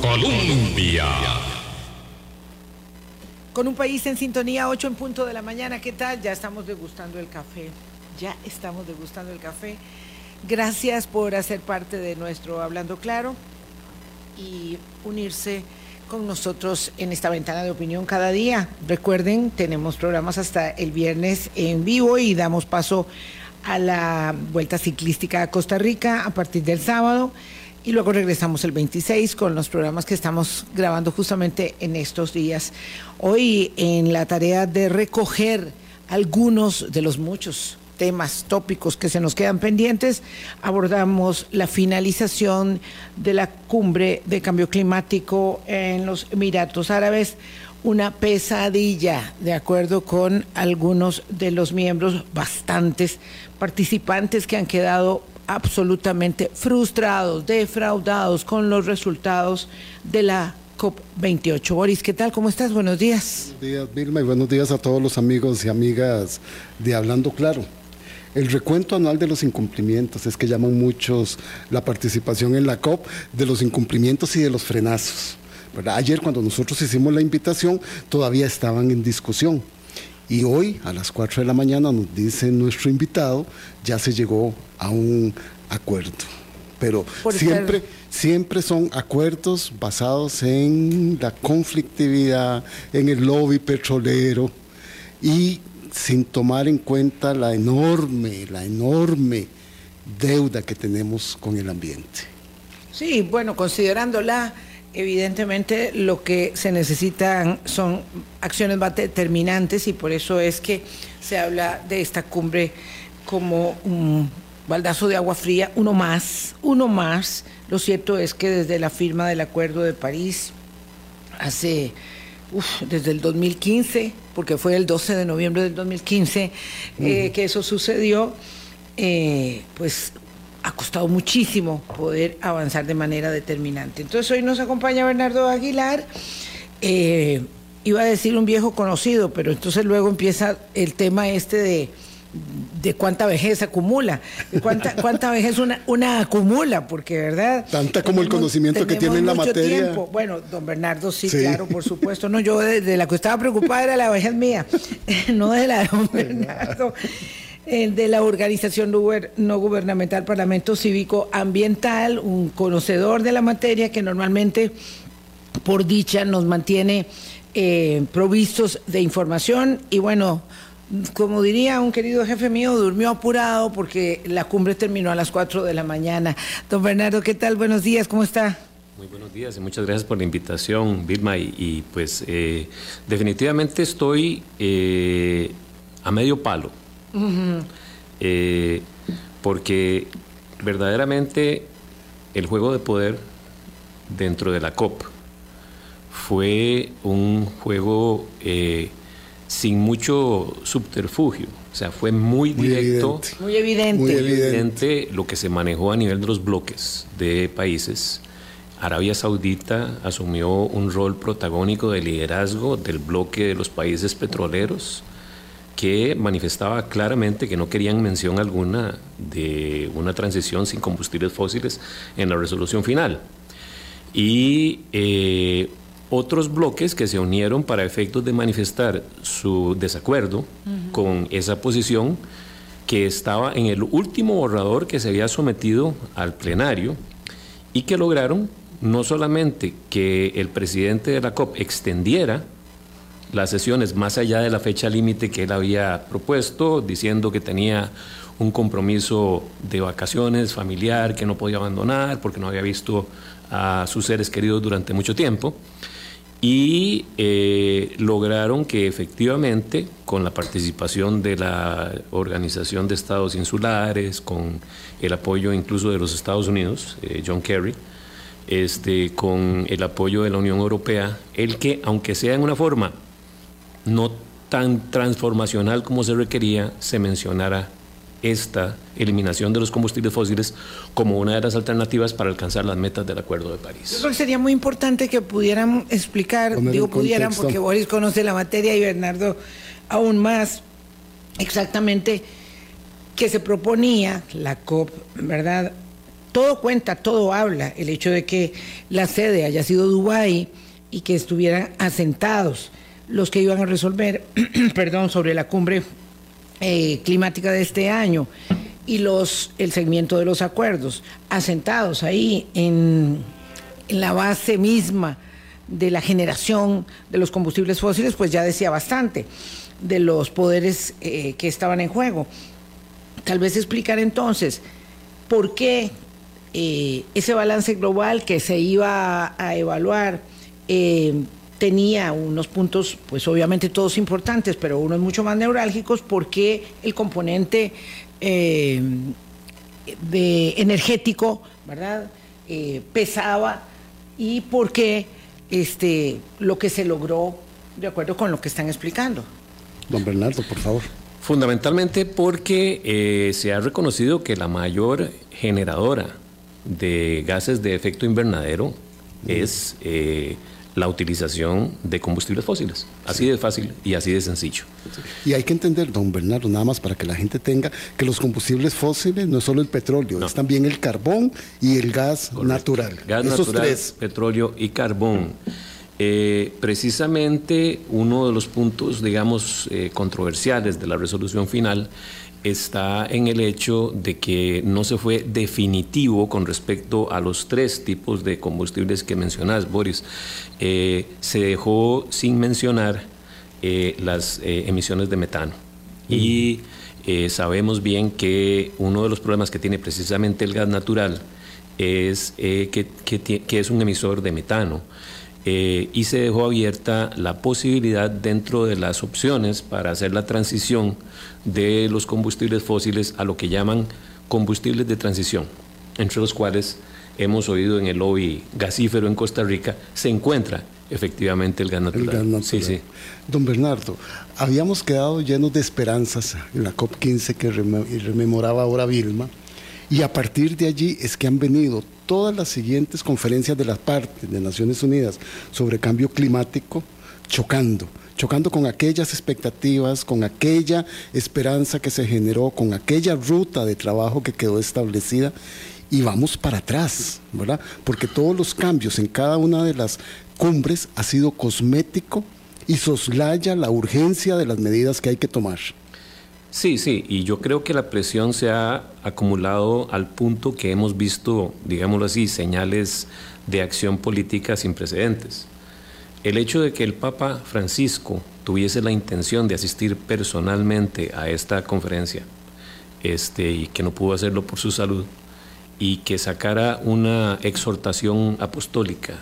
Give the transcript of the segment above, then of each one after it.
Colombia. Con un país en sintonía, 8 en punto de la mañana, ¿qué tal? Ya estamos degustando el café. Ya estamos degustando el café. Gracias por hacer parte de nuestro Hablando Claro y unirse con nosotros en esta ventana de opinión cada día. Recuerden, tenemos programas hasta el viernes en vivo y damos paso a la Vuelta Ciclística a Costa Rica a partir del sábado y luego regresamos el 26 con los programas que estamos grabando justamente en estos días. Hoy en la tarea de recoger algunos de los muchos temas tópicos que se nos quedan pendientes, abordamos la finalización de la cumbre de cambio climático en los Emiratos Árabes, una pesadilla, de acuerdo con algunos de los miembros, bastantes participantes que han quedado absolutamente frustrados, defraudados con los resultados de la COP28. Boris, ¿qué tal? ¿Cómo estás? Buenos días. Buenos días, Vilma, y buenos días a todos los amigos y amigas de Hablando Claro. El recuento anual de los incumplimientos, es que llaman muchos la participación en la COP de los incumplimientos y de los frenazos. Ayer cuando nosotros hicimos la invitación todavía estaban en discusión. Y hoy a las 4 de la mañana nos dice nuestro invitado, ya se llegó a un acuerdo. Pero siempre, siempre son acuerdos basados en la conflictividad, en el lobby petrolero y sin tomar en cuenta la enorme, la enorme deuda que tenemos con el ambiente. Sí, bueno, considerándola evidentemente lo que se necesitan son acciones más determinantes y por eso es que se habla de esta cumbre como un baldazo de agua fría, uno más, uno más. Lo cierto es que desde la firma del Acuerdo de París, hace, desde el 2015, porque fue el 12 de noviembre del 2015 eh, que eso sucedió, eh, pues ha costado muchísimo poder avanzar de manera determinante. Entonces hoy nos acompaña Bernardo Aguilar. Eh, iba a decir un viejo conocido, pero entonces luego empieza el tema este de, de cuánta vejez acumula, cuánta, cuánta vejez una, una acumula, porque verdad. Tanta como el conocimiento que tiene en la materia. Tiempo. Bueno, don Bernardo, sí, claro, por supuesto. No, yo de, la que estaba preocupada era la vejez mía, no de la de don Bernardo de la organización no gubernamental Parlamento Cívico Ambiental, un conocedor de la materia que normalmente, por dicha, nos mantiene eh, provistos de información y bueno, como diría un querido jefe mío, durmió apurado porque la cumbre terminó a las 4 de la mañana. Don Bernardo, ¿qué tal? Buenos días, ¿cómo está? Muy buenos días y muchas gracias por la invitación, Vilma. Y, pues eh, definitivamente estoy eh, a medio palo eh, porque verdaderamente el juego de poder dentro de la COP fue un juego eh, sin mucho subterfugio, o sea, fue muy, directo, muy evidente. muy evidente lo que se manejó a nivel de los bloques de países. Arabia Saudita asumió un rol protagónico de liderazgo del bloque de los países petroleros que manifestaba claramente que no querían mención alguna de una transición sin combustibles fósiles en la resolución final. Y eh, otros bloques que se unieron para efectos de manifestar su desacuerdo con esa posición que estaba en el último borrador que se había sometido al plenario y que lograron no solamente que el presidente de la COP extendiera las sesiones más allá de la fecha límite que él había propuesto, diciendo que tenía un compromiso de vacaciones familiar que no podía abandonar porque no había visto a sus seres queridos durante mucho tiempo. Y eh, lograron que efectivamente, con la participación de la Organización de Estados Insulares, con el apoyo incluso de los Estados Unidos, eh, John Kerry, este, con el apoyo de la Unión Europea, el que, aunque sea en una forma no tan transformacional como se requería, se mencionara esta eliminación de los combustibles fósiles como una de las alternativas para alcanzar las metas del Acuerdo de París. Yo creo que sería muy importante que pudieran explicar, digo pudieran porque Boris conoce la materia y Bernardo aún más exactamente que se proponía la COP, ¿verdad? todo cuenta, todo habla. El hecho de que la sede haya sido Dubái y que estuvieran asentados los que iban a resolver, perdón, sobre la cumbre eh, climática de este año y los, el seguimiento de los acuerdos, asentados ahí en, la base misma de la generación de los combustibles fósiles, pues ya decía bastante de los poderes eh, que estaban en juego. Tal vez explicar entonces por qué eh, ese balance global que se iba a, evaluar tenía unos puntos, pues obviamente todos importantes, pero unos mucho más neurálgicos, porque el componente de energético, ¿verdad? pesaba y porque este, lo que se logró de acuerdo con lo que están explicando. Don Bernardo, por favor. Fundamentalmente porque eh, se ha reconocido que la mayor generadora de gases de efecto invernadero es eh, la utilización de combustibles fósiles. Así de fácil y así de sencillo. Y hay que entender, don Bernardo, nada más para que la gente tenga que los combustibles fósiles no es solo el petróleo, es también el carbón y el gas natural. Gas natural, petróleo y carbón. Eh, precisamente uno de los puntos, digamos, eh, controversiales de la resolución final está en el hecho de que no se fue definitivo con respecto a los tres tipos de combustibles que mencionas, Boris. Eh, se dejó sin mencionar las emisiones de metano. Y sabemos bien que uno de los problemas que tiene precisamente el gas natural es que, que es un emisor de metano. Eh, y se dejó abierta la posibilidad dentro de las opciones para hacer la transición de los combustibles fósiles a lo que llaman combustibles de transición, entre los cuales hemos oído en el lobby gasífero en Costa Rica, se encuentra efectivamente el gas natural. Sí, sí. Don Bernardo, habíamos quedado llenos de esperanzas en la COP15 que rememoraba ahora Vilma, y a partir de allí es que han venido todas las siguientes conferencias de las partes de Naciones Unidas sobre cambio climático chocando, chocando con aquellas expectativas, con aquella esperanza que se generó, con aquella ruta de trabajo que quedó establecida y vamos para atrás, ¿verdad? Porque todos los cambios en cada una de las cumbres ha sido cosmético y soslaya la urgencia de las medidas que hay que tomar. Sí, sí, y yo creo que la presión se ha acumulado al punto que hemos visto, digámoslo así, señales de acción política sin precedentes. El hecho de que el Papa Francisco tuviese la intención de asistir personalmente a esta conferencia este, y que no pudo hacerlo por su salud, y que sacara una exhortación apostólica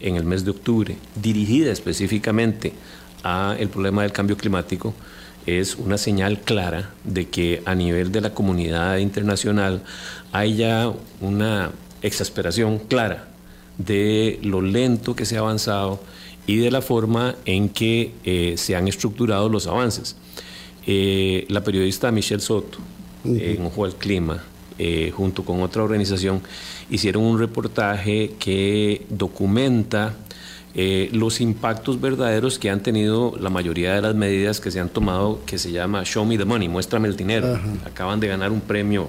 en el mes de octubre, dirigida específicamente a el problema del cambio climático, es una señal clara de que a nivel de la comunidad internacional hay ya una exasperación clara de lo lento que se ha avanzado y de la forma en que eh, se han estructurado los avances. Eh, la periodista Michelle Soto, en Ojo al Clima, eh, junto con otra organización, hicieron un reportaje que documenta eh, los impactos verdaderos que han tenido la mayoría de las medidas que se han tomado, que se llama Show Me the Money, muéstrame el dinero. Acaban de ganar un premio,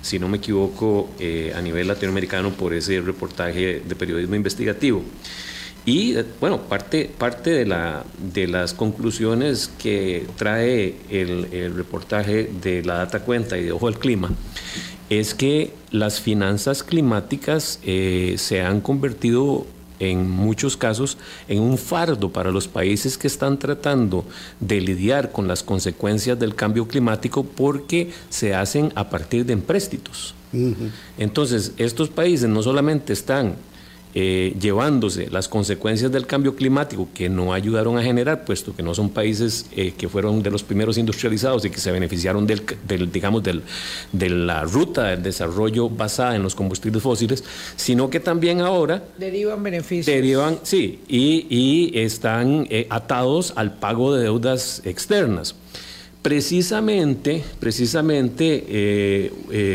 si no me equivoco, eh, a nivel latinoamericano por ese reportaje de periodismo investigativo. Y eh, bueno, parte, parte de, la, de las conclusiones que trae el, reportaje de la data cuenta y de Ojo al Clima es que las finanzas climáticas se han convertido en muchos casos en un fardo para los países que están tratando de lidiar con las consecuencias del cambio climático porque se hacen a partir de empréstitos. Entonces, estos países no solamente están eh, llevándose las consecuencias del cambio climático que no ayudaron a generar, puesto que no son países eh, que fueron de los primeros industrializados y que se beneficiaron del, digamos, del, de la ruta del desarrollo basada en los combustibles fósiles, sino que también ahora derivan beneficios. Derivan, sí, y, y están eh, atados al pago de deudas externas. Precisamente, precisamente,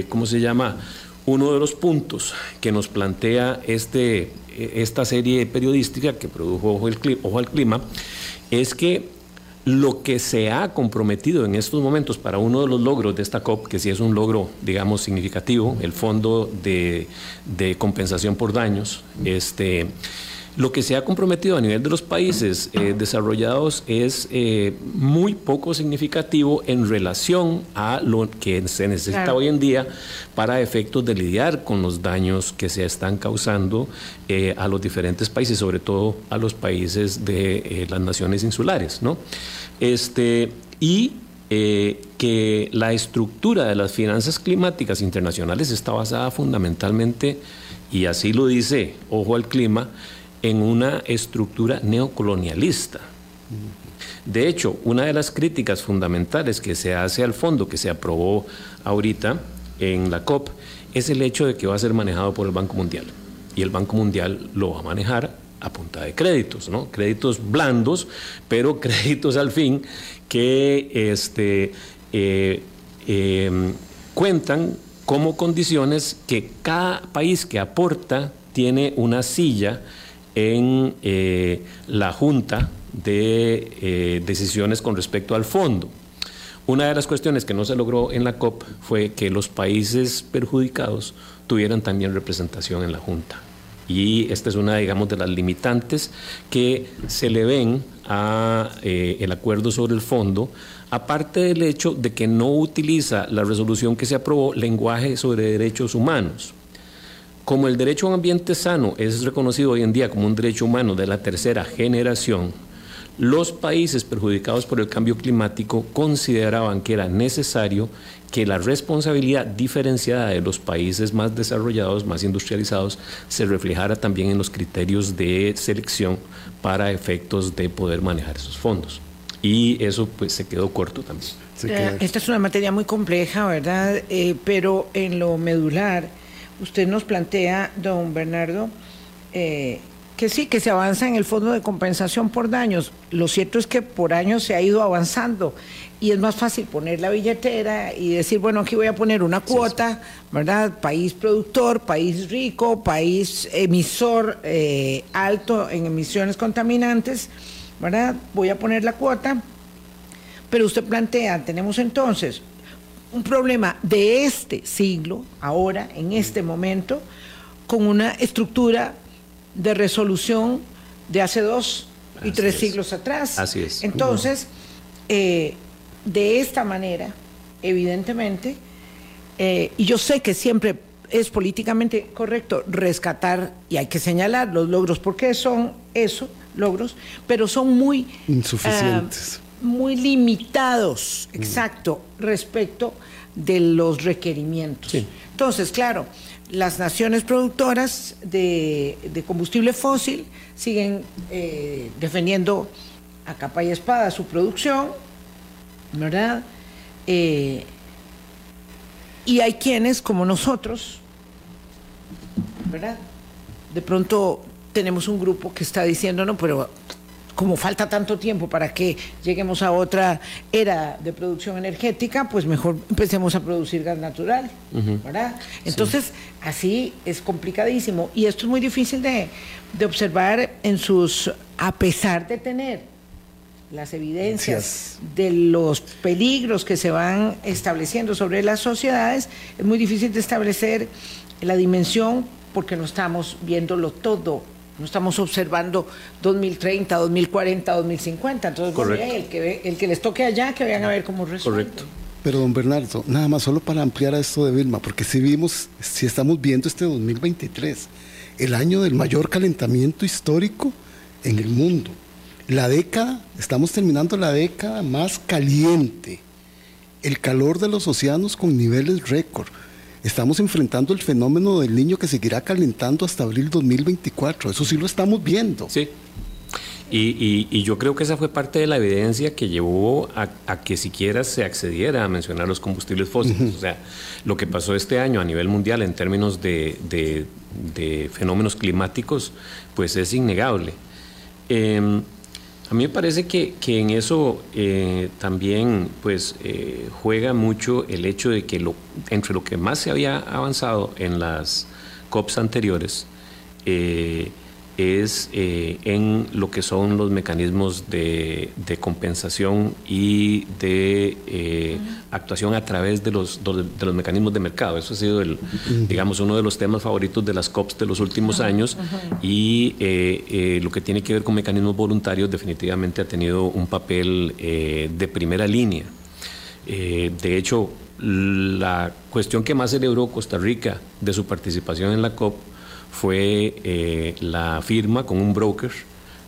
¿cómo se llama? Uno de los puntos que nos plantea este, esta serie periodística que produjo Ojo, al Clima es que lo que se ha comprometido en estos momentos para uno de los logros de esta COP, que sí es un logro, digamos, significativo, el Fondo de, de Compensación por Daños, este, lo que se ha comprometido a nivel de los países eh, desarrollados es eh, muy poco significativo en relación a lo que se necesita hoy en día para efectos de lidiar con los daños que se están causando eh, a los diferentes países, sobre todo a los países de las naciones insulares. ¿no? Este, y que la estructura de las finanzas climáticas internacionales está basada fundamentalmente, y así lo dice Ojo al Clima, en una estructura neocolonialista. De hecho, una de las críticas fundamentales que se hace al fondo que se aprobó ahorita en la COP es el hecho de que va a ser manejado por el Banco Mundial. Y el Banco Mundial lo va a manejar a punta de créditos, ¿no? Créditos blandos, pero créditos al fin que este, eh, em, cuentan como condiciones que cada país que aporta tiene una silla en eh, la Junta de eh, Decisiones con respecto al fondo. Una de las cuestiones que no se logró en la COP fue que los países perjudicados tuvieran también representación en la Junta. Y esta es una, digamos, de las limitantes que se le ven a eh, el acuerdo sobre el fondo, aparte del hecho de que no utiliza la resolución que se aprobó lenguaje sobre derechos humanos. Como el derecho a un ambiente sano es reconocido hoy en día como un derecho humano de la tercera generación, los países perjudicados por el cambio climático consideraban que era necesario que la responsabilidad diferenciada de los países más desarrollados, más industrializados, se reflejara también en los criterios de selección para efectos de poder manejar esos fondos. Y eso pues se quedó corto también. Eh, esta es una materia muy compleja, ¿verdad? Eh, pero en lo medular usted nos plantea, don Bernardo, eh, que sí, que se avanza en el fondo de compensación por daños. Lo cierto es que por años se ha ido avanzando y es más fácil poner la billetera y decir, bueno, aquí voy a poner una cuota, ¿verdad? País productor, país rico, país emisor eh, alto en emisiones contaminantes, ¿verdad? Voy a poner la cuota. Pero usted plantea, tenemos entonces un problema de este siglo, ahora, en este momento, con una estructura de resolución de hace dos y tres siglos atrás. Así es. Entonces, eh, de esta manera, evidentemente, eh, y yo sé que siempre es políticamente correcto rescatar y hay que señalar los logros, porque son eso, logros, pero son muy insuficientes. Ah, muy limitados, mm. exacto, respecto de los requerimientos. Entonces, claro, las naciones productoras de, combustible fósil siguen eh, defendiendo a capa y espada su producción, ¿verdad? Eh, y hay quienes, como nosotros, ¿verdad? De pronto tenemos un grupo que está diciendo, no, pero como falta tanto tiempo para que lleguemos a otra era de producción energética, pues mejor empecemos a producir gas natural, ¿verdad? Entonces, así es complicadísimo. Y esto es muy difícil de, observar en sus, a pesar de tener las evidencias de los peligros que se van estableciendo sobre las sociedades, es muy difícil de establecer la dimensión porque no estamos viéndolo todo no estamos observando 2030, 2040, 2050. Entonces, el, que el que les toque allá, que vayan a ver cómo resuelven. Correcto. Pero don Bernardo, nada más solo para ampliar a esto de Vilma, porque si vimos, si estamos viendo este 2023, el año del mayor calentamiento histórico en el mundo. La década, estamos terminando la década más caliente. El calor de los océanos con niveles récord estamos enfrentando el fenómeno del niño que seguirá calentando hasta abril 2024. Eso sí lo estamos viendo. Sí. Y, yo creo que esa fue parte de la evidencia que llevó a, que siquiera se accediera a mencionar los combustibles fósiles. O sea, lo que pasó este año a nivel mundial en términos de, fenómenos climáticos, pues es innegable. Em, a mí me parece que, en eso eh, también pues, eh, juega mucho el hecho de que lo, entre lo que más se había avanzado en las COPs anteriores, eh, es eh, en lo que son los mecanismos de, compensación y de eh, actuación a través de los, de los mecanismos de mercado. Eso ha sido, el, digamos, uno de los temas favoritos de las COPs de los últimos años y eh, lo que tiene que ver con mecanismos voluntarios definitivamente ha tenido un papel de primera línea. de hecho, la cuestión que más celebró Costa Rica de su participación en la COP fue eh, la firma con un broker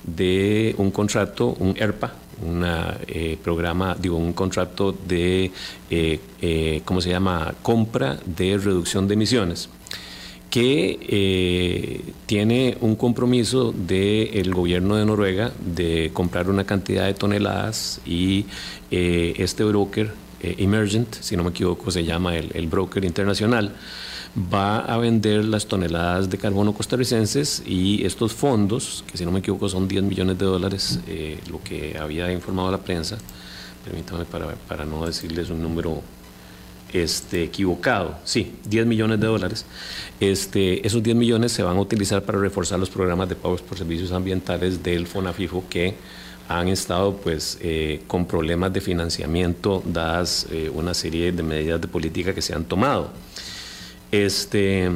de un contrato, un ERPA, un eh, programa, digo, un contrato de, eh, ¿cómo se llama?, compra de reducción de emisiones que tiene un compromiso del gobierno de Noruega de comprar una cantidad de toneladas y este broker, Emergent, si no me equivoco, se llama el broker internacional, va a vender las toneladas de carbono costarricenses y estos fondos, que si no me equivoco son 10 millones de dólares, eh, lo que había informado la prensa, permítame para, para no decirles un número este, equivocado, sí, 10 millones de dólares. Este, esos 10 millones se van a utilizar para reforzar los programas de pagos por servicios ambientales del FONAFIFO que han estado pues eh, con problemas de financiamiento dadas eh, una serie de medidas de política que se han tomado. Este,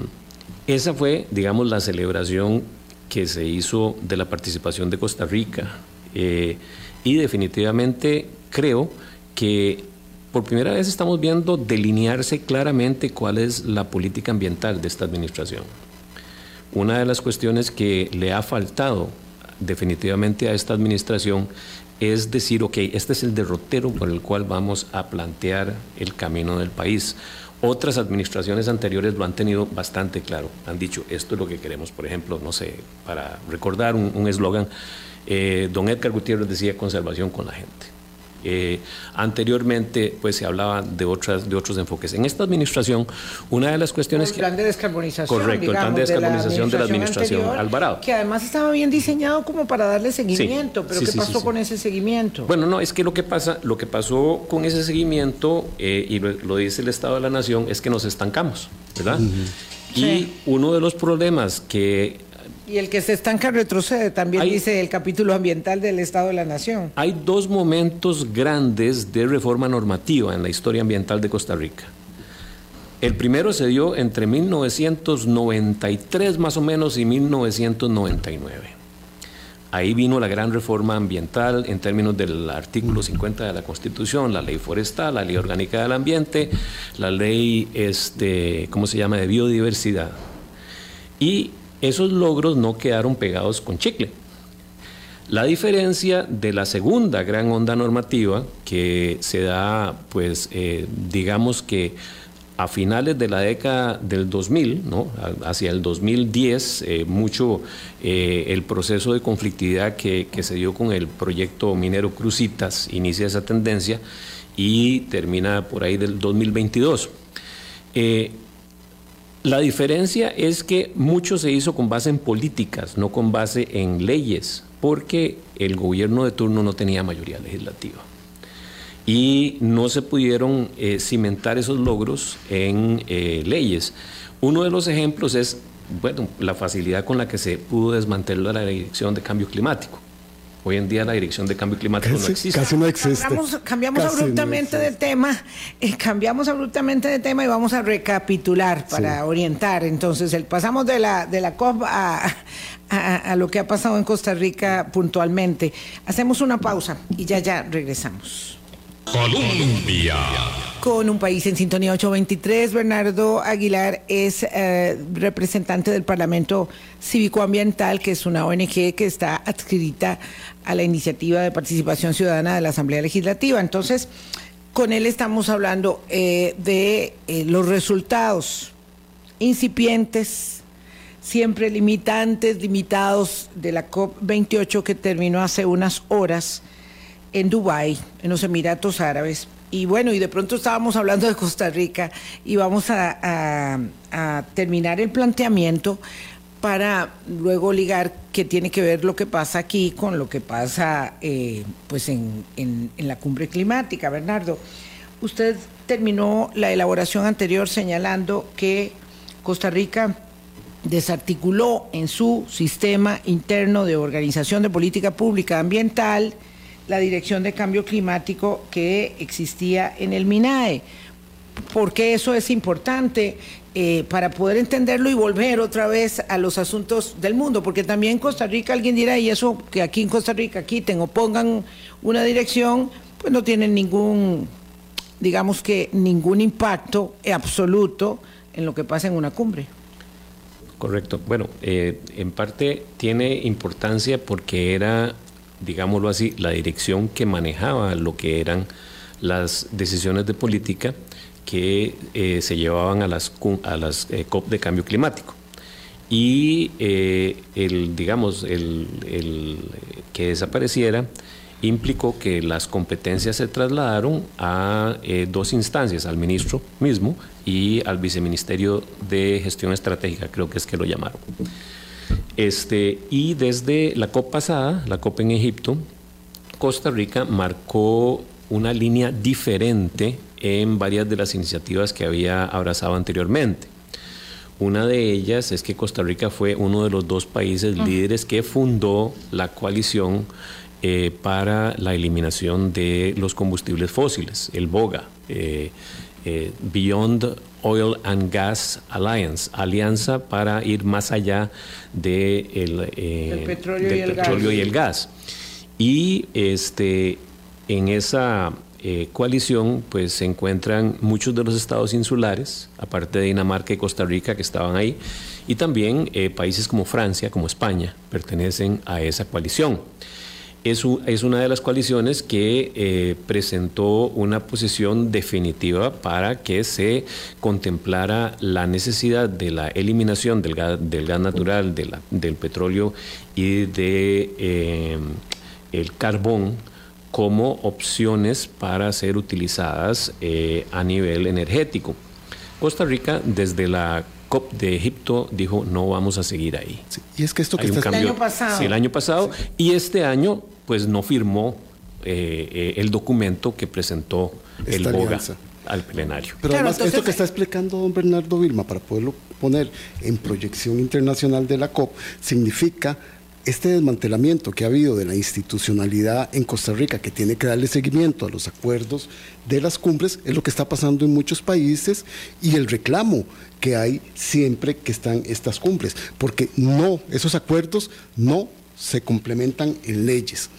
esa fue, digamos, la celebración que se hizo de la participación de Costa Rica. Eh, y definitivamente creo que por primera vez estamos viendo delinearse claramente cuál es la política ambiental de esta administración. Una de las cuestiones que le ha faltado definitivamente a esta administración es decir, ok, este es el derrotero por el cual vamos a plantear el camino del país. Otras administraciones anteriores lo han tenido bastante claro. Han dicho, esto es lo que queremos. Por ejemplo, no sé, para recordar un eslogan, eh, don Edgar Gutiérrez decía conservación con la gente. Eh, anteriormente, pues se hablaba de otras de otros enfoques. En esta administración, una de las cuestiones el plan de descarbonización, correcto, el plan de descarbonización de la administración, Alvarado, que además estaba bien diseñado como para darle seguimiento. pero ¿qué pasó con ese seguimiento? Bueno, no es que lo que pasa, lo que pasó con ese seguimiento eh, y lo, dice el Estado de la Nación es que nos estancamos, ¿verdad? Y uno de los problemas que y el que se estanca retrocede, también dice el capítulo ambiental del Estado de la Nación. Hay dos momentos grandes de reforma normativa en la historia ambiental de Costa Rica. El primero se dio entre 1993 más o menos y 1999. Ahí vino la gran reforma ambiental en términos del artículo 50 de la Constitución, la ley forestal, la ley orgánica del ambiente, la ley, este, ¿cómo se llama?, de biodiversidad. Y esos logros no quedaron pegados con chicle. La diferencia de la segunda gran onda normativa que se da, pues, eh, digamos que a finales de la década del 2000, ¿no? hacia el 2010, eh, mucho eh, el proceso de conflictividad que, que, se dio con el proyecto minero Crucitas inicia esa tendencia y termina por ahí del 2022. La diferencia es que mucho se hizo con base en políticas, no con base en leyes, porque el gobierno de turno no tenía mayoría legislativa. Y no se pudieron eh, cimentar esos logros en eh, leyes. Uno de los ejemplos es bueno, la facilidad con la que se pudo desmantelar la dirección de cambio climático. Hoy en día la dirección de cambio climático no existe. Casi no existe. Cambiamos, abruptamente del tema, eh, cambiamos abruptamente de tema y vamos a recapitular para orientar. Entonces, el, pasamos de la, de la COP a, a, lo que ha pasado en Costa Rica puntualmente. Hacemos una pausa y ya, ya regresamos. Colombia. Con un país en sintonía 823, Bernardo Aguilar es eh, representante del Parlamento Cívico-Ambiental, que es una ONG que está adscrita a la iniciativa de participación ciudadana de la Asamblea Legislativa. Entonces, con él estamos hablando eh, de eh, los resultados incipientes, siempre limitantes, limitados de la COP28 que terminó hace unas horas en Dubái, en los Emiratos Árabes. Y bueno, y de pronto estábamos hablando de Costa Rica y vamos a, terminar el planteamiento para luego ligar qué tiene que ver lo que pasa aquí con lo que pasa eh, pues en, en, la cumbre climática. Bernardo, usted terminó la elaboración anterior señalando que Costa Rica desarticuló en su sistema interno de organización de política pública ambiental la Dirección de Cambio Climático que existía en el MINAE. ¿Por qué eso es importante? Eh, para poder entenderlo y volver otra vez a los asuntos del mundo, porque también en Costa Rica alguien dirá, y eso que aquí en Costa Rica quiten o pongan una dirección, pues no tienen ningún, digamos que ningún impacto absoluto en lo que pasa en una cumbre. Correcto. Bueno, eh, en parte tiene importancia porque era, digámoslo así, la dirección que manejaba lo que eran las decisiones de política que eh, se llevaban a las, a las eh, COP de cambio climático. Y el, digamos, el, el que desapareciera implicó que las competencias se trasladaron a eh, dos instancias, al ministro mismo y al viceministerio de gestión estratégica, creo que es que lo llamaron. Este, y desde la COP pasada, la COP en Egipto, Costa Rica marcó una línea diferente en varias de las iniciativas que había abrazado anteriormente. Una de ellas es que Costa Rica fue uno de los dos países líderes que fundó la coalición eh, para la eliminación de los combustibles fósiles, el BOGA, eh, eh, Beyond Oil and Gas Alliance, alianza para ir más allá de el, petróleo, y, el petróleo y, el gas. y este, en esa coalición pues se encuentran muchos de los estados insulares, aparte de Dinamarca y Costa Rica que estaban ahí, y también países como Francia, como España, pertenecen a esa coalición es, es una de las coaliciones que eh, presentó una posición definitiva para que se contemplara la necesidad de la eliminación del gas, del gas natural, de la, del petróleo y de eh, el carbón como opciones para ser utilizadas eh, a nivel energético. Costa Rica desde la COP de Egipto dijo no vamos a seguir ahí. y es que esto que está... el año pasado. Sí, el año pasado. Y este año pues no firmó eh, eh, el documento que presentó el BOGA al plenario. Pero además, esto que está explicando don Bernardo Vilma, para poderlo poner en proyección internacional de la COP, significa este desmantelamiento que ha habido de la institucionalidad en Costa Rica, que tiene que darle seguimiento a los acuerdos de las cumbres, es lo que está pasando en muchos países y el reclamo que hay siempre que están estas cumbres, porque no, esos acuerdos no se complementan en leyes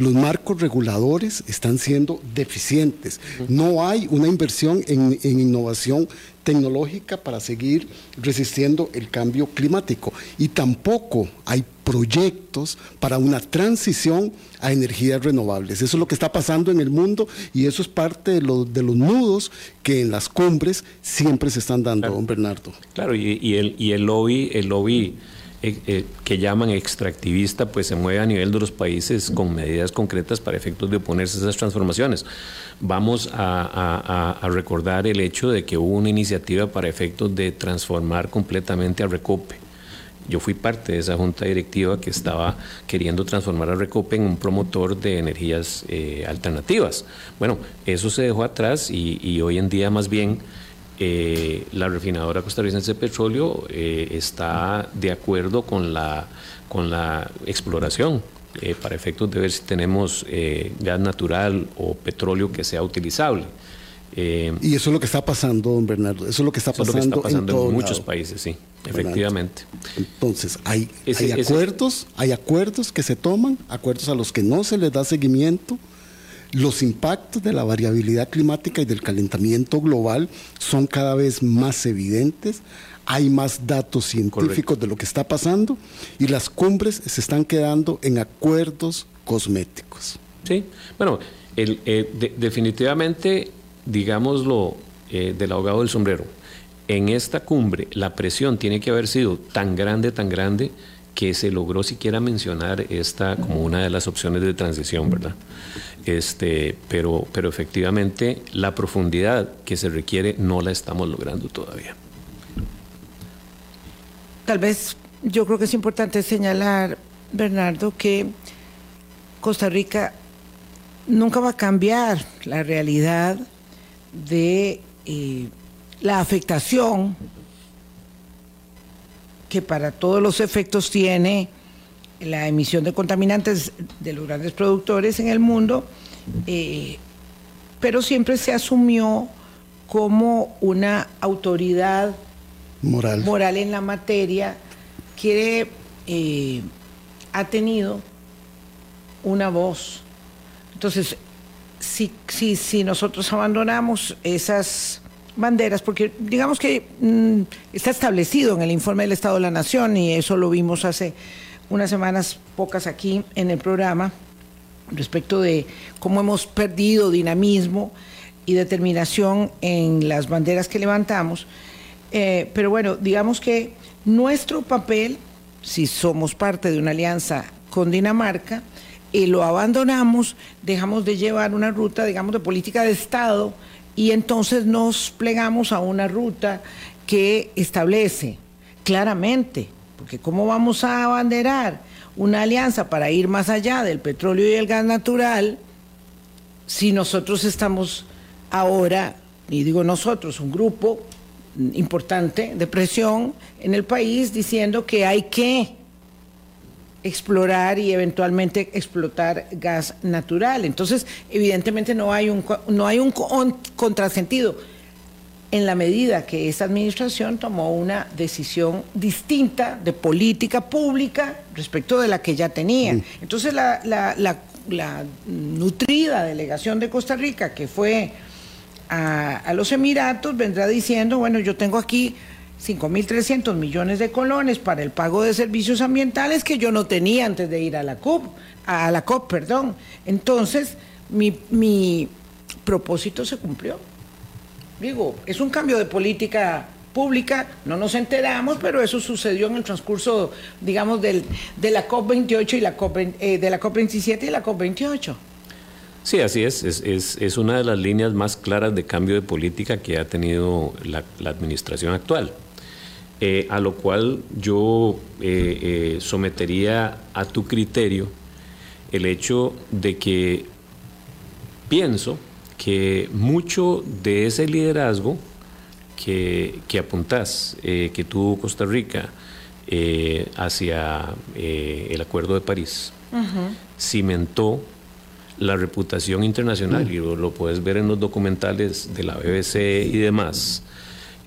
los marcos reguladores están siendo deficientes. No hay una inversión en, innovación tecnológica para seguir resistiendo el cambio climático y tampoco hay proyectos para una transición a energías renovables. Eso es lo que está pasando en el mundo y eso es parte de, de los nudos que en las cumbres siempre se están dando, don Bernardo. Claro, y, el, y el lobby, el lobby eh, eh, que llaman extractivista, pues se mueve a nivel de los países con medidas concretas para efectos de oponerse a esas transformaciones. Vamos a, recordar el hecho de que hubo una iniciativa para efectos de transformar completamente a Recope. Yo fui parte de esa junta directiva que estaba queriendo transformar a Recope en un promotor de energías eh, alternativas. Bueno, eso se dejó atrás y hoy en día más bien eh, la refinadora costarricense de petróleo eh, está de acuerdo con la, con la exploración eh, para efectos de ver si tenemos gas natural o petróleo que sea utilizable. y eso es lo que está pasando, don Bernardo. Eso es lo que está pasando, en, muchos países, sí, efectivamente. Entonces, hay, hay acuerdos, hay acuerdos que se toman, acuerdos a los que no se les da seguimiento los impactos de la variabilidad climática y del calentamiento global son cada vez más evidentes, hay más datos científicos de lo que está pasando y las cumbres se están quedando en acuerdos cosméticos. Sí, bueno, eh, definitivamente, digámoslo eh, del ahogado del sombrero, en esta cumbre la presión tiene que haber sido tan grande, tan grande, que se logró siquiera mencionar esta como una de las opciones de transición, ¿verdad? Este, pero, pero efectivamente la profundidad que se requiere no la estamos logrando todavía. Tal vez yo creo que es importante señalar, Bernardo, que Costa Rica nunca va a cambiar la realidad de eh, la afectación que para todos los efectos tiene la emisión de contaminantes de los grandes productores en el mundo, eh, pero siempre se asumió como una autoridad Moral. moral en la materia que eh, ha tenido una voz. Entonces, si, si, si nosotros abandonamos esas banderas, porque digamos que mm, está establecido en el informe del Estado de la Nación, y eso lo vimos hace unas semanas pocas aquí en el programa, respecto de cómo hemos perdido dinamismo y determinación en las banderas que levantamos. Eh, pero bueno, digamos que nuestro papel, si somos parte de una alianza con Dinamarca, y lo abandonamos, dejamos de llevar una ruta, digamos, de política de Estado y entonces nos plegamos a una ruta que establece claramente, porque ¿cómo vamos a abanderar una alianza para ir más allá del petróleo y el gas natural si nosotros estamos ahora, y digo nosotros, un grupo importante de presión en el país diciendo que hay que explorar y eventualmente explotar gas natural. Entonces, evidentemente no hay un, no hay un contrasentido en la medida que esta administración tomó una decisión distinta de política pública respecto de la que ya tenía. Entonces, la, la, la, la nutrida delegación de Costa Rica, que fue a, a los Emiratos, vendrá diciendo, bueno, yo tengo aquí 5.300 millones de colones para el pago de servicios ambientales que yo no tenía antes de ir a la COP, a la COP, perdón. Entonces, mi, mi propósito se cumplió. Digo, es un cambio de política pública, no nos enteramos, pero eso sucedió en el transcurso, digamos, del, de la COP28 y la COP, eh, de la COP27 y la COP28. Sí, así es. Es, es. es, una de las líneas más claras de cambio de política que ha tenido la, la administración actual. Eh, a lo cual yo eh, eh, sometería a tu criterio el hecho de que pienso que mucho de ese liderazgo que, que apuntás, que tuvo Costa Rica hacia el Acuerdo de París, uh -huh. cimentó la reputación internacional, uh -huh. y lo, lo, puedes ver en los documentales de la BBC y demás,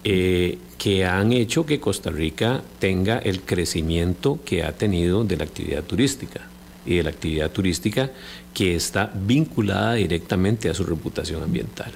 eh, que han hecho que Costa Rica tenga el crecimiento que ha tenido de la actividad turística y de la actividad turística que está vinculada directamente a su reputación ambiental.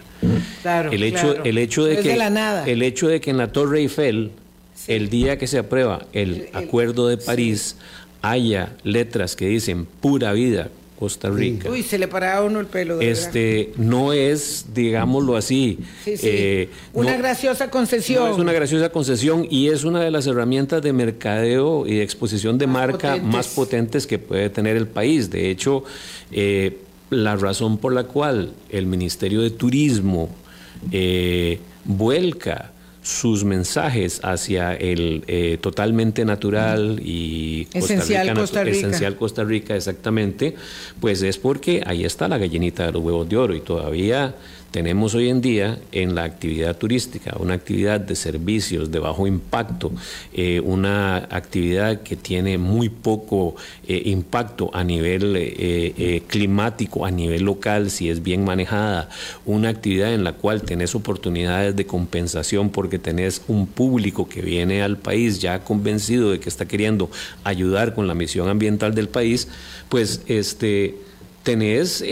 Claro, el hecho, claro. el hecho de es que de la nada. el hecho de que en la Torre Eiffel sí. el día que se aprueba el, el Acuerdo de París sí. haya letras que dicen pura vida Costa Rica. Uy, se le paraba uno el pelo. De este verdad. no es, digámoslo así, sí, sí. Eh, una no, graciosa concesión. No es una graciosa concesión y es una de las herramientas de mercadeo y de exposición de más marca potentes. más potentes que puede tener el país. De hecho, eh, la razón por la cual el Ministerio de Turismo eh, vuelca sus mensajes hacia el eh, totalmente natural y esencial Costa, Costa Rica, esencial Costa Rica exactamente, pues es porque ahí está la gallinita de los huevos de oro y todavía tenemos hoy en día en la actividad turística una actividad de servicios de bajo impacto, eh, una actividad que tiene muy poco eh, impacto a nivel eh, climático, a nivel local, si es bien manejada, una actividad en la cual tenés oportunidades de compensación porque tenés un público que viene al país ya convencido de que está queriendo ayudar con la misión ambiental del país, pues este tenés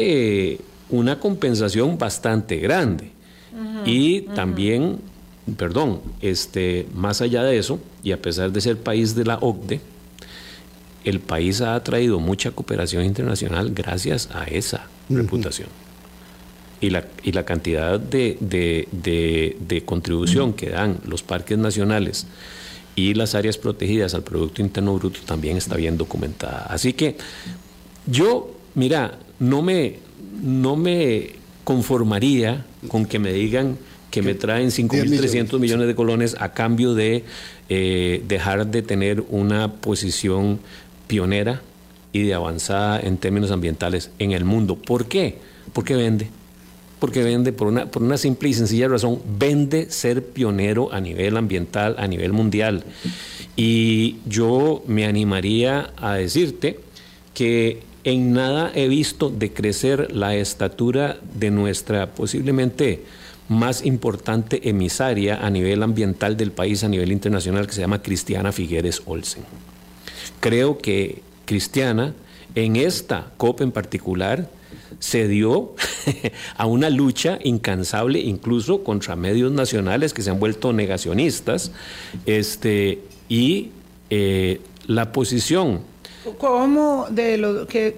una compensación bastante grande. Uh -huh, y uh -huh. también, perdón, este, más allá de eso, y a pesar de ser país de la OCDE, el país ha atraído mucha cooperación internacional gracias a esa uh -huh. reputación. Y la, y la cantidad de, de, de, de contribución que dan los parques nacionales y las áreas protegidas al Producto Interno Bruto también está bien documentada. Así que yo, mira, no me, no me conformaría con que me digan que me traen 5.300 millones de colones a cambio de eh, dejar de tener una posición pionera y de avanzada en términos ambientales en el mundo. ¿Por qué? Porque vende. porque vende, por una, por una simple y sencilla razón, vende ser pionero a nivel ambiental, a nivel mundial. Y yo me animaría a decirte que en nada he visto decrecer la estatura de nuestra posiblemente más importante emisaria a nivel ambiental del país, a nivel internacional, que se llama Cristiana Figueres Olsen. Creo que Cristiana, en esta COP en particular, se dio a una lucha incansable, incluso contra medios nacionales que se han vuelto negacionistas, este, y eh, la posición ¿Cómo de lo que,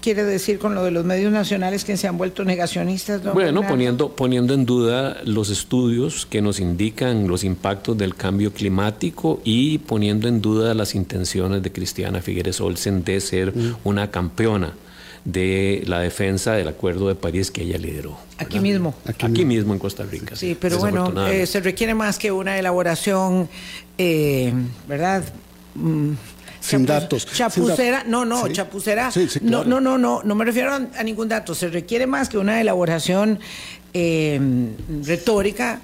quiere decir con lo de los medios nacionales que se han vuelto negacionistas? bueno, poniendo, poniendo en duda los estudios que nos indican los impactos del cambio climático y poniendo en duda las intenciones de Cristiana Figueres Olsen de ser mm. una campeona de la defensa del Acuerdo de París que ella lideró. Aquí mismo. Aquí, mismo en Costa Rica. Sí, pero bueno, eh, se requiere más que una elaboración, eh, ¿verdad? Mm, sin datos. Chapucera, no, no, chapucera. No, no, no, no, no me refiero a, ningún dato. Se requiere más que una elaboración eh, retórica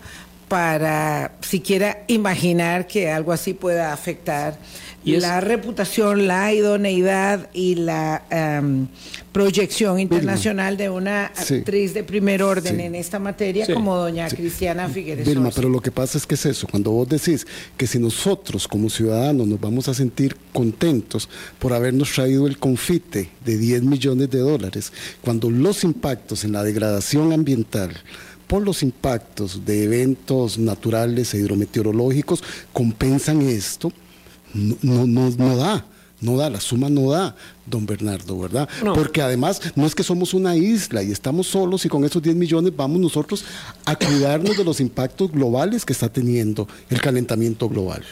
para siquiera imaginar que algo así pueda afectar la reputación, la idoneidad y la em, proyección internacional de una actriz de primer orden en esta materia como doña Cristiana Figueres. Vilma, pero lo que pasa es que es eso, cuando vos decís que si nosotros como ciudadanos nos vamos a sentir contentos por habernos traído el confite de 10 millones de dólares, cuando los impactos en la degradación ambiental por los impactos de eventos naturales e hidrometeorológicos compensan esto, no, no, no, da. No da, la suma no da, don Bernardo, ¿verdad? Porque además no es que somos una isla y estamos solos y con esos 10 millones vamos nosotros a cuidarnos de los impactos globales que está teniendo el calentamiento global.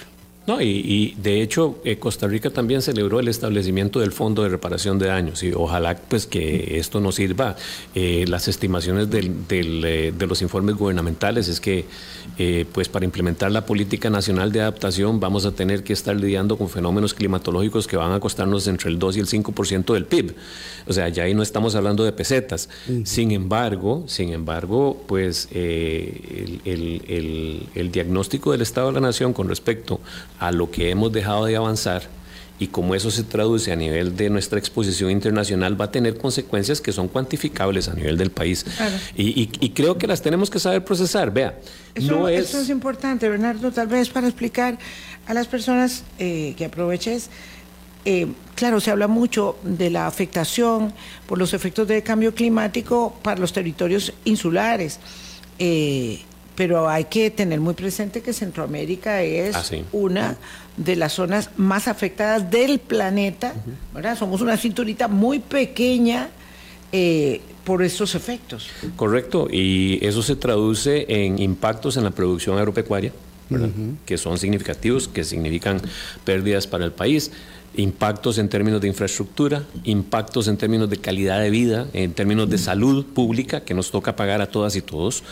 No, y, de hecho eh, Costa Rica también celebró el establecimiento del Fondo de Reparación de Daños y ojalá pues que esto nos sirva. Eh, las estimaciones eh, de los informes gubernamentales es que pues para implementar la política nacional de adaptación vamos a tener que estar lidiando con fenómenos climatológicos que van a costarnos entre el 2 y el 5% del PIB. O sea, ya ahí no estamos hablando de pesetas. Sin embargo, sin embargo, pues el, el diagnóstico del Estado de la Nación con respecto a lo que hemos dejado de avanzar y cómo eso se traduce a nivel de nuestra exposición internacional va a tener consecuencias que son cuantificables a nivel del país. Y, creo que las tenemos que saber procesar. Vea, eso, no es... es importante, Bernardo, tal vez para explicar a las personas eh, que aproveches. Eh, claro, se habla mucho de la afectación por los efectos del cambio climático para los territorios insulares. Eh, pero hay que tener muy presente que Centroamérica es ah, una de las zonas más afectadas del planeta, ¿verdad? Somos una cinturita muy pequeña eh, por estos efectos. Correcto, y eso se traduce en impactos en la producción agropecuaria, que son significativos, que significan pérdidas para el país impactos en términos de infraestructura, impactos en términos de calidad de vida, en términos de salud pública que nos toca pagar a todas y todos,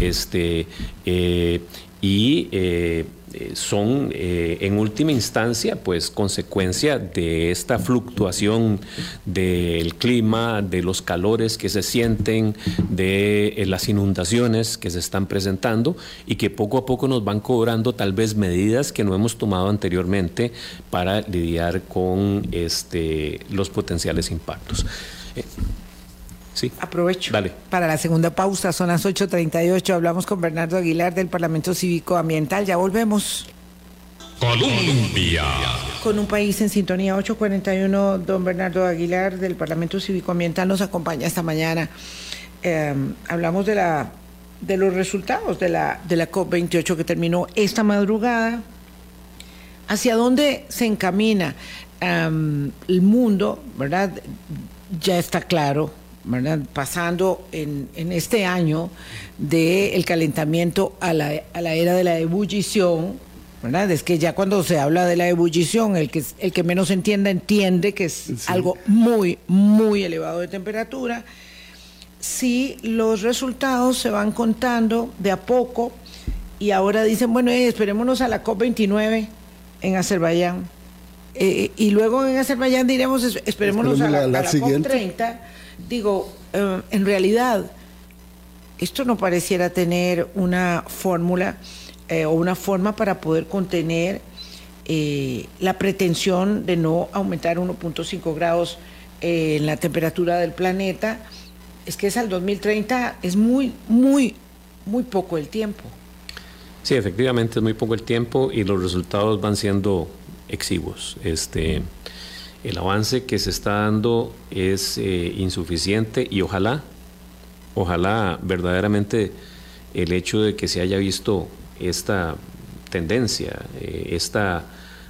este, eh, y eh, eh, son eh, en última instancia pues consecuencia de esta fluctuación del clima, de los calores que se sienten, de eh, las inundaciones que se están presentando y que poco a poco nos van cobrando tal vez medidas que no hemos tomado anteriormente para lidiar con este, los potenciales impactos. Aprovecho. Para la segunda pausa, son las 8.38. Hablamos con Bernardo Aguilar del Parlamento Cívico Ambiental. Ya volvemos. Colombia. Con un país en sintonía 841, don Bernardo Aguilar del Parlamento Cívico Ambiental nos acompaña esta mañana. Em, hablamos de la de los resultados de la de la COP28 que terminó esta madrugada. ¿Hacia dónde se encamina em, el mundo, verdad? Ya está claro pasando en, este año del calentamiento a la, era de la ebullición, ¿verdad? Es que ya cuando se habla de la ebullición, el que, el que menos entienda entiende que es algo muy, muy elevado de temperatura. Si los resultados se van contando de a poco y ahora dicen, bueno, eh, esperémonos a la COP29 en Azerbaiyán. Eh, y luego en Azerbaiyán diremos, esperémonos a la, COP30 digo, eh, en realidad, esto no pareciera tener una fórmula eh, o una forma para poder contener eh, la pretensión de no aumentar 1.5 grados en la temperatura del planeta. Es que es al 2030, es muy, muy, muy poco el tiempo. Sí, efectivamente es muy poco el tiempo y los resultados van siendo exiguos. Este, el avance que se está dando es insuficiente y ojalá ojalá verdaderamente el hecho de que se haya visto esta tendencia, eh, esta,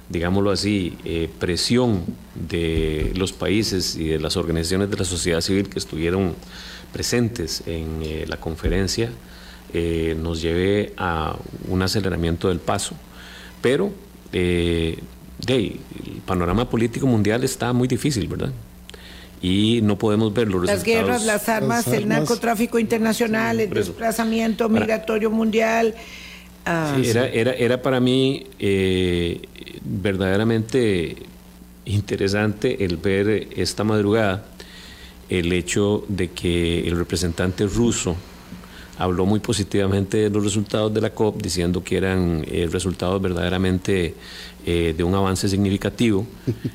digámoslo así, eh, presión de los países y de las organizaciones de la sociedad civil que estuvieron presentes en eh, la conferencia, nos lleve a un aceleramiento del paso. Pero el panorama político mundial está muy difícil, ¿verdad? y no podemos ver los las guerras, las armas, el narcotráfico internacional, el desplazamiento migratorio mundial. Ah, era, era, era para mí eh, verdaderamente interesante el ver esta madrugada el hecho de que el representante ruso habló muy positivamente de los resultados de la COP, diciendo que eran eh, resultados verdaderamente eh, de un avance significativo.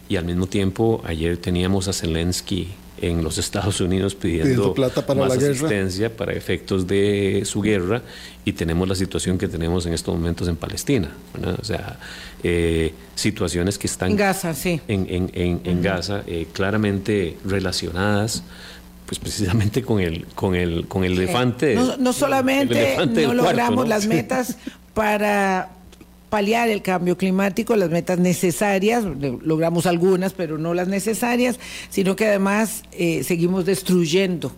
Y al mismo tiempo ayer teníamos a Zelensky en los Estados Unidos pidiendo, plata para más la asistencia para efectos de su guerra. Y tenemos la situación que tenemos en estos momentos en Palestina, o sea, eh, situaciones que están en Gaza, sí. en, en, en, Gaza eh, claramente relacionadas pues precisamente con el con el con el elefante no, solamente no logramos las metas para paliar el cambio climático, las metas necesarias, logramos algunas, pero no las necesarias, sino que además eh, seguimos destruyendo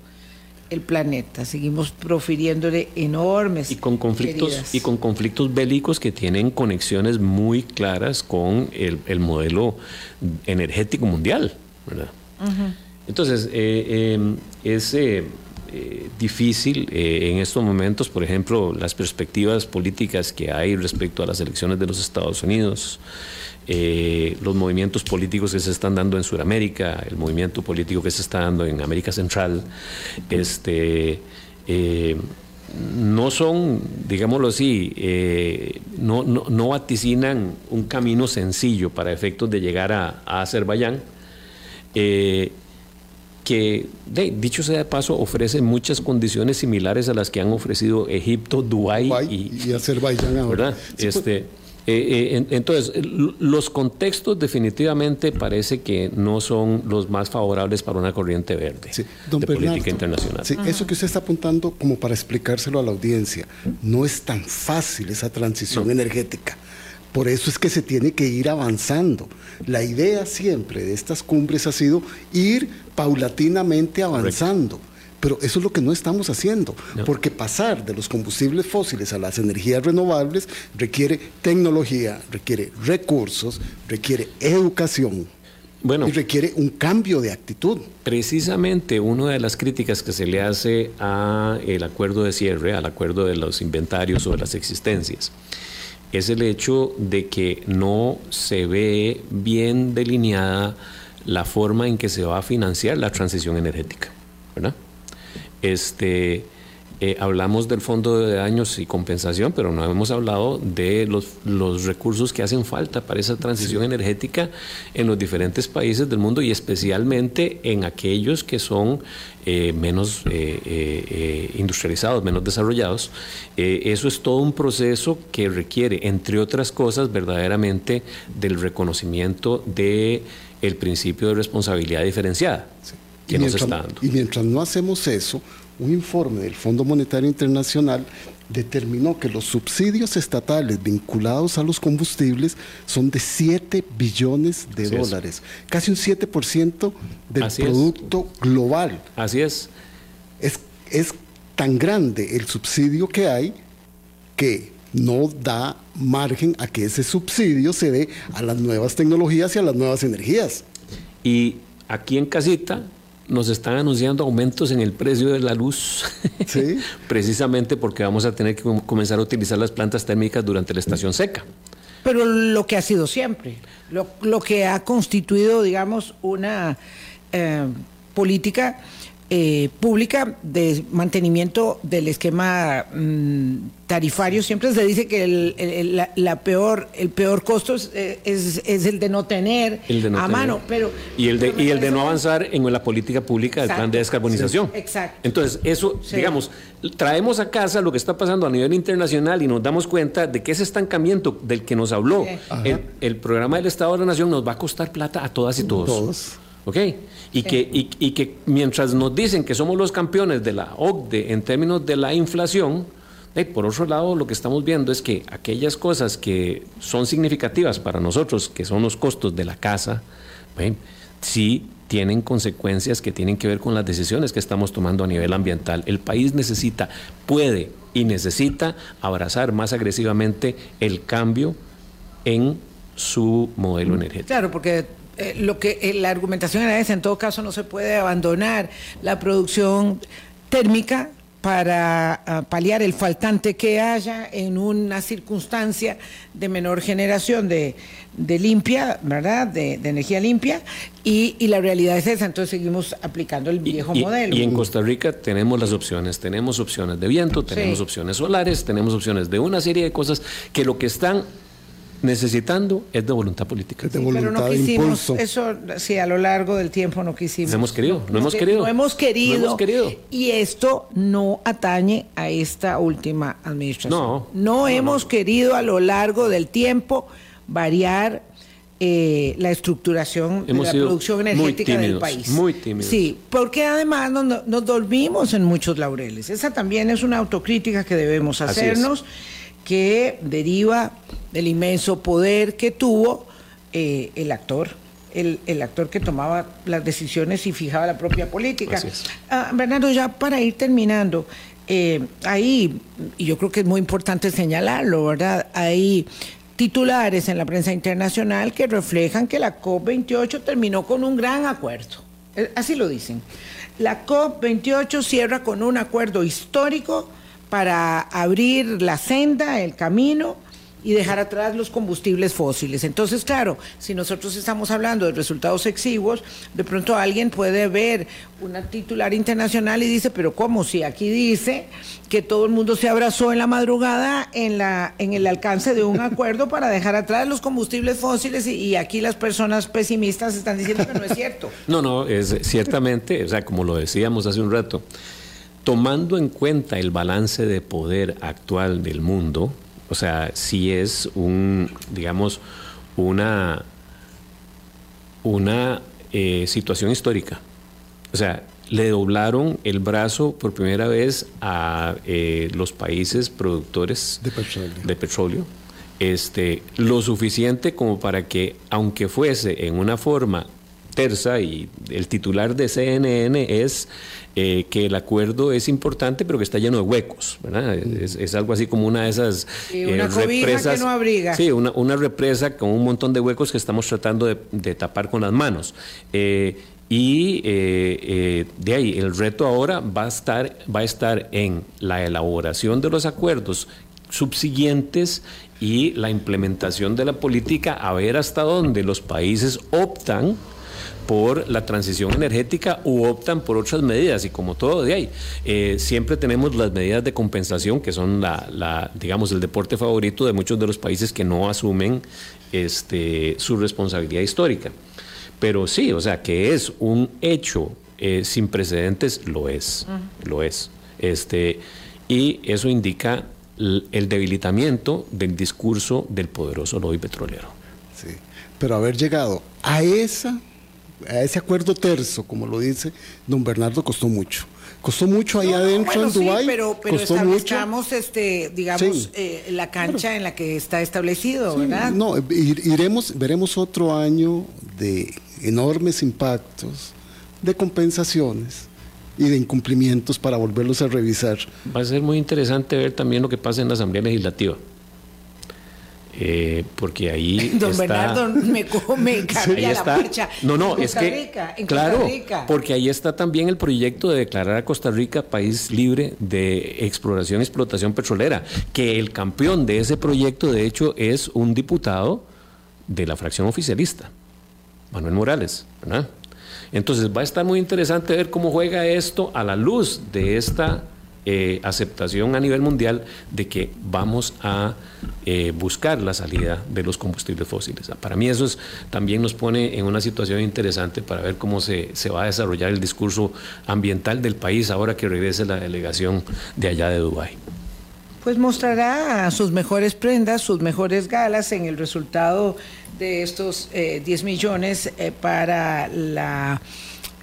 el planeta, seguimos profiriéndole enormes y con conflictos y con conflictos bélicos que tienen conexiones muy claras con el, modelo energético mundial, ¿verdad? Entonces eh, em, ese eh, difícil eh, en estos momentos, por ejemplo, las perspectivas políticas que hay respecto a las elecciones de los Estados Unidos, eh, los movimientos políticos que se están dando en Sudamérica, el movimiento político que se está dando en América Central, este, no son, digámoslo así, no, no, vaticinan un camino sencillo para efectos de llegar a, a Azerbaiyán que, dicho sea de paso, ofrece muchas condiciones similares a las que han ofrecido Egipto, Dubái y, Azerbaiyán ahora. Este, eh, eh, entonces, los contextos definitivamente parece que no son los más favorables para una corriente verde de política internacional. Sí, eso que usted está apuntando como para explicárselo a la audiencia, no es tan fácil esa transición energética. Por eso es que se tiene que ir avanzando. La idea siempre de estas cumbres ha sido ir paulatinamente avanzando. Pero eso es lo que no estamos haciendo, porque pasar de los combustibles fósiles a las energías renovables requiere tecnología, requiere recursos, requiere educación. Bueno, y requiere un cambio de actitud. Precisamente una de las críticas que se le hace al acuerdo de cierre, al acuerdo de los inventarios o de las existencias, es el hecho de que no se ve bien delineada la forma en que se va a financiar la transición energética, ¿verdad? Este, eh, hablamos del fondo de daños y compensación, pero no hemos hablado de los, los recursos que hacen falta para esa transición energética en los diferentes países del mundo y especialmente en aquellos que son eh, menos eh, industrializados, menos desarrollados. eso es todo un proceso que requiere, entre otras cosas, verdaderamente del reconocimiento de el principio de responsabilidad diferenciada que nos está dando. Y mientras no hacemos eso, un informe del Fondo Monetario Internacional determinó que los subsidios estatales vinculados a los combustibles son de 7 billones de dólares, casi un 7% del Producto Global. Así es. es. Es tan grande el subsidio que hay que no da margen a que ese subsidio se dé a las nuevas tecnologías y a las nuevas energías. Y aquí en casita nos están anunciando aumentos en el precio de la luz, precisamente porque vamos a tener que comenzar a utilizar las plantas térmicas durante la estación seca. Pero lo que ha sido siempre, lo, que ha constituido, digamos, una eh, política eh, pública de mantenimiento del esquema mm, tarifario. Siempre se dice que el, el- la, la peor, el peor costo es, es- es el de no tener El de no a tener. mano. Pero, y el de, pero y el de no avanzar en la política pública del plan de descarbonización. Sí, exacto. Entonces, eso, Sí. digamos, traemos a casa lo que está pasando a nivel internacional y nos damos cuenta de que ese estancamiento del que nos habló Sí. el, el programa del Estado de la Nación nos va a costar plata a todas y todos. Todos. ¿Ok? Y, que, y, y que mientras nos dicen que somos los campeones de la OCDE en términos de la inflación, eh, por otro lado, lo que estamos viendo es que aquellas cosas que son significativas para nosotros, que son los costos de la casa, eh, sí tienen consecuencias que tienen que ver con las decisiones que estamos tomando a nivel ambiental. El país necesita, puede y necesita abrazar más agresivamente el cambio en su modelo energético. Claro, porque eh, lo que eh, la argumentación era esa, en todo caso no se puede abandonar la producción térmica para ah, paliar el faltante que haya en una circunstancia de menor generación de, de limpia, ¿verdad? De, de energía limpia, y, y la realidad es esa, entonces seguimos aplicando el viejo y, modelo. y en Costa Rica tenemos las opciones, tenemos opciones de viento, tenemos Sí. opciones solares, tenemos opciones de una serie de cosas que lo que están necesitando es de voluntad política. Es de Sí, pero no de quisimos, impulso. eso sí, a lo largo del tiempo no quisimos. No hemos querido, no hemos que- querido. No hemos querido. No hemos querido. Y esto no atañe a esta última administración. No. No, hemos querido a lo largo del tiempo variar eh, la estructuración de Hemos la sido producción energética del país. muy tímidos. Sí, porque además nos, nos- nos dormimos en muchos laureles. Esa también es una autocrítica que debemos Así es. Que deriva del inmenso poder que tuvo eh, el actor, el, el actor que tomaba las decisiones y fijaba la propia política. Ah, Bernardo, ya para ir terminando, eh, ahí, y yo creo que es muy importante señalarlo, ¿verdad? Hay titulares en la prensa internacional que reflejan que la COP28 terminó con un gran acuerdo. Eh, Así lo dicen. La COP28 cierra con un acuerdo histórico para abrir la senda, el camino y dejar atrás los combustibles fósiles. Entonces, claro, si nosotros estamos hablando de resultados exiguos, de pronto alguien puede ver una titular internacional y dice, pero ¿cómo? Si aquí dice que todo el mundo se abrazó en la madrugada en, la, en el alcance de un acuerdo para dejar atrás los combustibles fósiles y, y aquí las personas pesimistas están diciendo que no es cierto. No, no, es ciertamente, o sea, como lo decíamos hace un rato, tomando en cuenta el balance de poder actual del mundo, o sea, si es un, digamos, una, una eh, situación histórica. O sea, le doblaron el brazo por primera vez a eh, los países productores De petróleo. de petróleo, este, lo suficiente como para que, aunque fuese en una forma tersa, y el titular de CNN es eh, que el acuerdo es importante, pero que está lleno de huecos, ¿verdad? Es, es algo así como una de esas Sí, una cobija que represas. no abriga. Sí, una, una represa con un montón de huecos que estamos tratando de, de tapar con las manos. Eh, y eh, eh, de ahí, el reto ahora va a, estar, va a estar en la elaboración de los acuerdos subsiguientes y la implementación de la política, a ver hasta dónde los países optan por la transición energética u optan por otras medidas. Y como todo de ahí eh, siempre tenemos las medidas de compensación que son la, la, digamos el deporte favorito de muchos de los países que no asumen este su responsabilidad histórica. Pero sí o sea que es un hecho eh, sin precedentes lo es lo es. Este y eso indica l- el debilitamiento del discurso del poderoso lobby petrolero. Sí. Pero haber llegado a esa a ese acuerdo terzo, como lo dice don Bernardo, costó mucho. Costó mucho ahí No, adentro bueno, en Dubái. Sí, pero, pero costó mucho. establezcamos, este, digamos, Sí. eh, la cancha en la que está establecido, Sí, ¿verdad? No, ir- iremos, veremos otro año de enormes impactos, de compensaciones y de incumplimientos para volverlos a revisar. Va a ser muy interesante ver también lo que pasa en la Asamblea Legislativa. Eh, porque ahí Don está, Bernardo me, co- me ahí cambia la marcha. No, no, En es Costa que Rica, en claro, Costa Rica. porque ahí está también el proyecto de declarar a Costa Rica país libre de exploración y explotación petrolera, que el campeón de ese proyecto de hecho es un diputado de la fracción oficialista, Manuel Morales, ¿verdad? Entonces va a estar muy interesante ver cómo juega esto a la luz de esta eh, aceptación a nivel mundial de que vamos a eh, buscar la salida de los combustibles fósiles. Para mí eso es, también nos pone en una situación interesante para ver cómo se, se va a desarrollar el discurso ambiental del país ahora que regrese la delegación de allá de Dubái pues mostrará sus mejores prendas, sus mejores galas en el resultado de estos 10 millones para la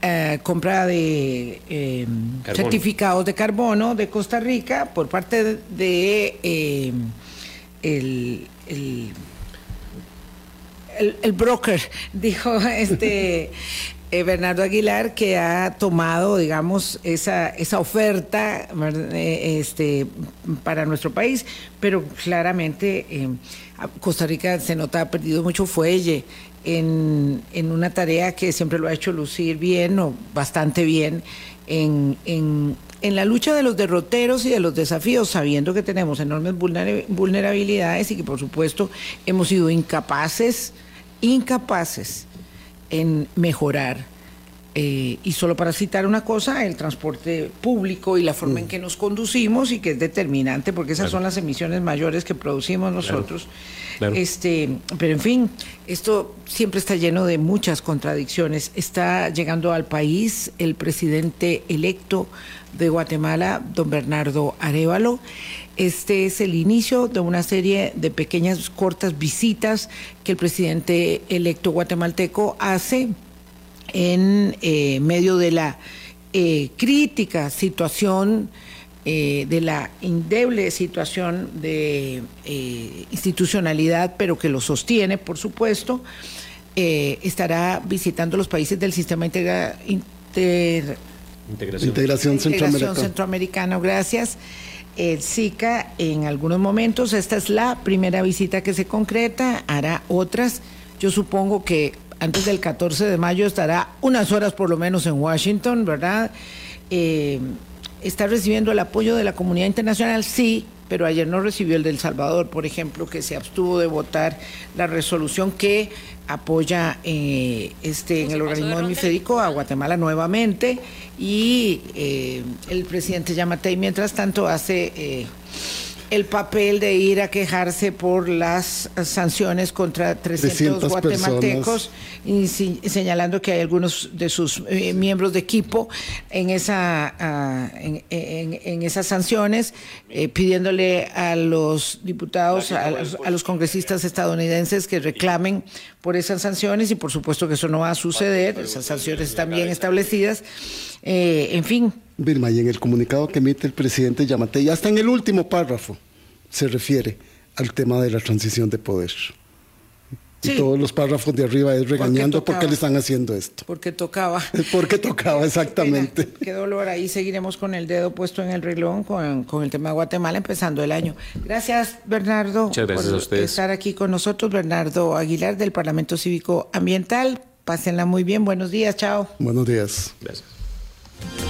eh, compra de eh, certificados de carbono de Costa Rica por parte de, eh, el, el, broker, dijo este Bernardo Aguilar, que ha tomado, digamos, esa, esa oferta este, para nuestro país, pero claramente Costa Rica se nota ha perdido mucho fuelle en, en, una tarea que siempre lo ha hecho lucir bien o bastante bien en, en, en, la lucha de los derroteros y de los desafíos, sabiendo que tenemos enormes vulnerabilidades y que por supuesto hemos sido incapaces, incapaces en mejorar eh, y solo para citar una cosa, el transporte público y la forma en mm. que nos conducimos y que es determinante porque esas son las emisiones mayores que producimos nosotros. Este, pero en fin, esto siempre está lleno de muchas contradicciones. Está llegando al país el presidente electo de Guatemala, don Bernardo Arevalo. Este es el inicio de una serie de pequeñas, cortas visitas que el presidente electo guatemalteco hace en eh, medio de la eh, crítica situación, eh, de la indeble situación de institucionalidad, pero que lo sostiene, por supuesto, estará visitando los países del sistema integra, integración, centroamericana. Gracias. El SICA en algunos momentos, esta es la primera visita que se concreta, hará otras. Yo supongo que antes del 14 de mayo estará unas horas por lo menos en Washington, ¿verdad? Eh, ¿Está recibiendo el apoyo de la comunidad internacional? Sí, pero ayer no recibió el del Salvador, por ejemplo, que se abstuvo de votar la resolución que apoya eh, este en el organismo hemisférico a Guatemala nuevamente y eh, el presidente Yamatei mientras tanto hace el papel de ir a quejarse por las sanciones contra 300, guatemaltecos y señalando que hay algunos de sus eh, miembros de equipo en esa ah, en, esas sanciones eh, pidiéndole a los diputados a los, congresistas estadounidenses que reclamen por esas sanciones y por supuesto que eso no va a suceder. Esas sanciones están bien establecidas eh, en fin Vilma, y en el comunicado que emite el presidente Yamate, ya está en el último párrafo, se refiere al tema de la transición de poder. Y todos los párrafos de arriba es regañando por qué le están haciendo esto. Porque tocaba. Porque tocaba, exactamente. qué dolor. Ahí seguiremos con el dedo puesto en el reloj con, con, el tema de Guatemala empezando el año. Gracias, Bernardo. Muchas gracias por a ustedes. estar aquí con nosotros. Bernardo Aguilar del Parlamento Cívico Ambiental. Pásenla muy bien. Buenos días. Chao. Buenos días. Gracias. Yeah.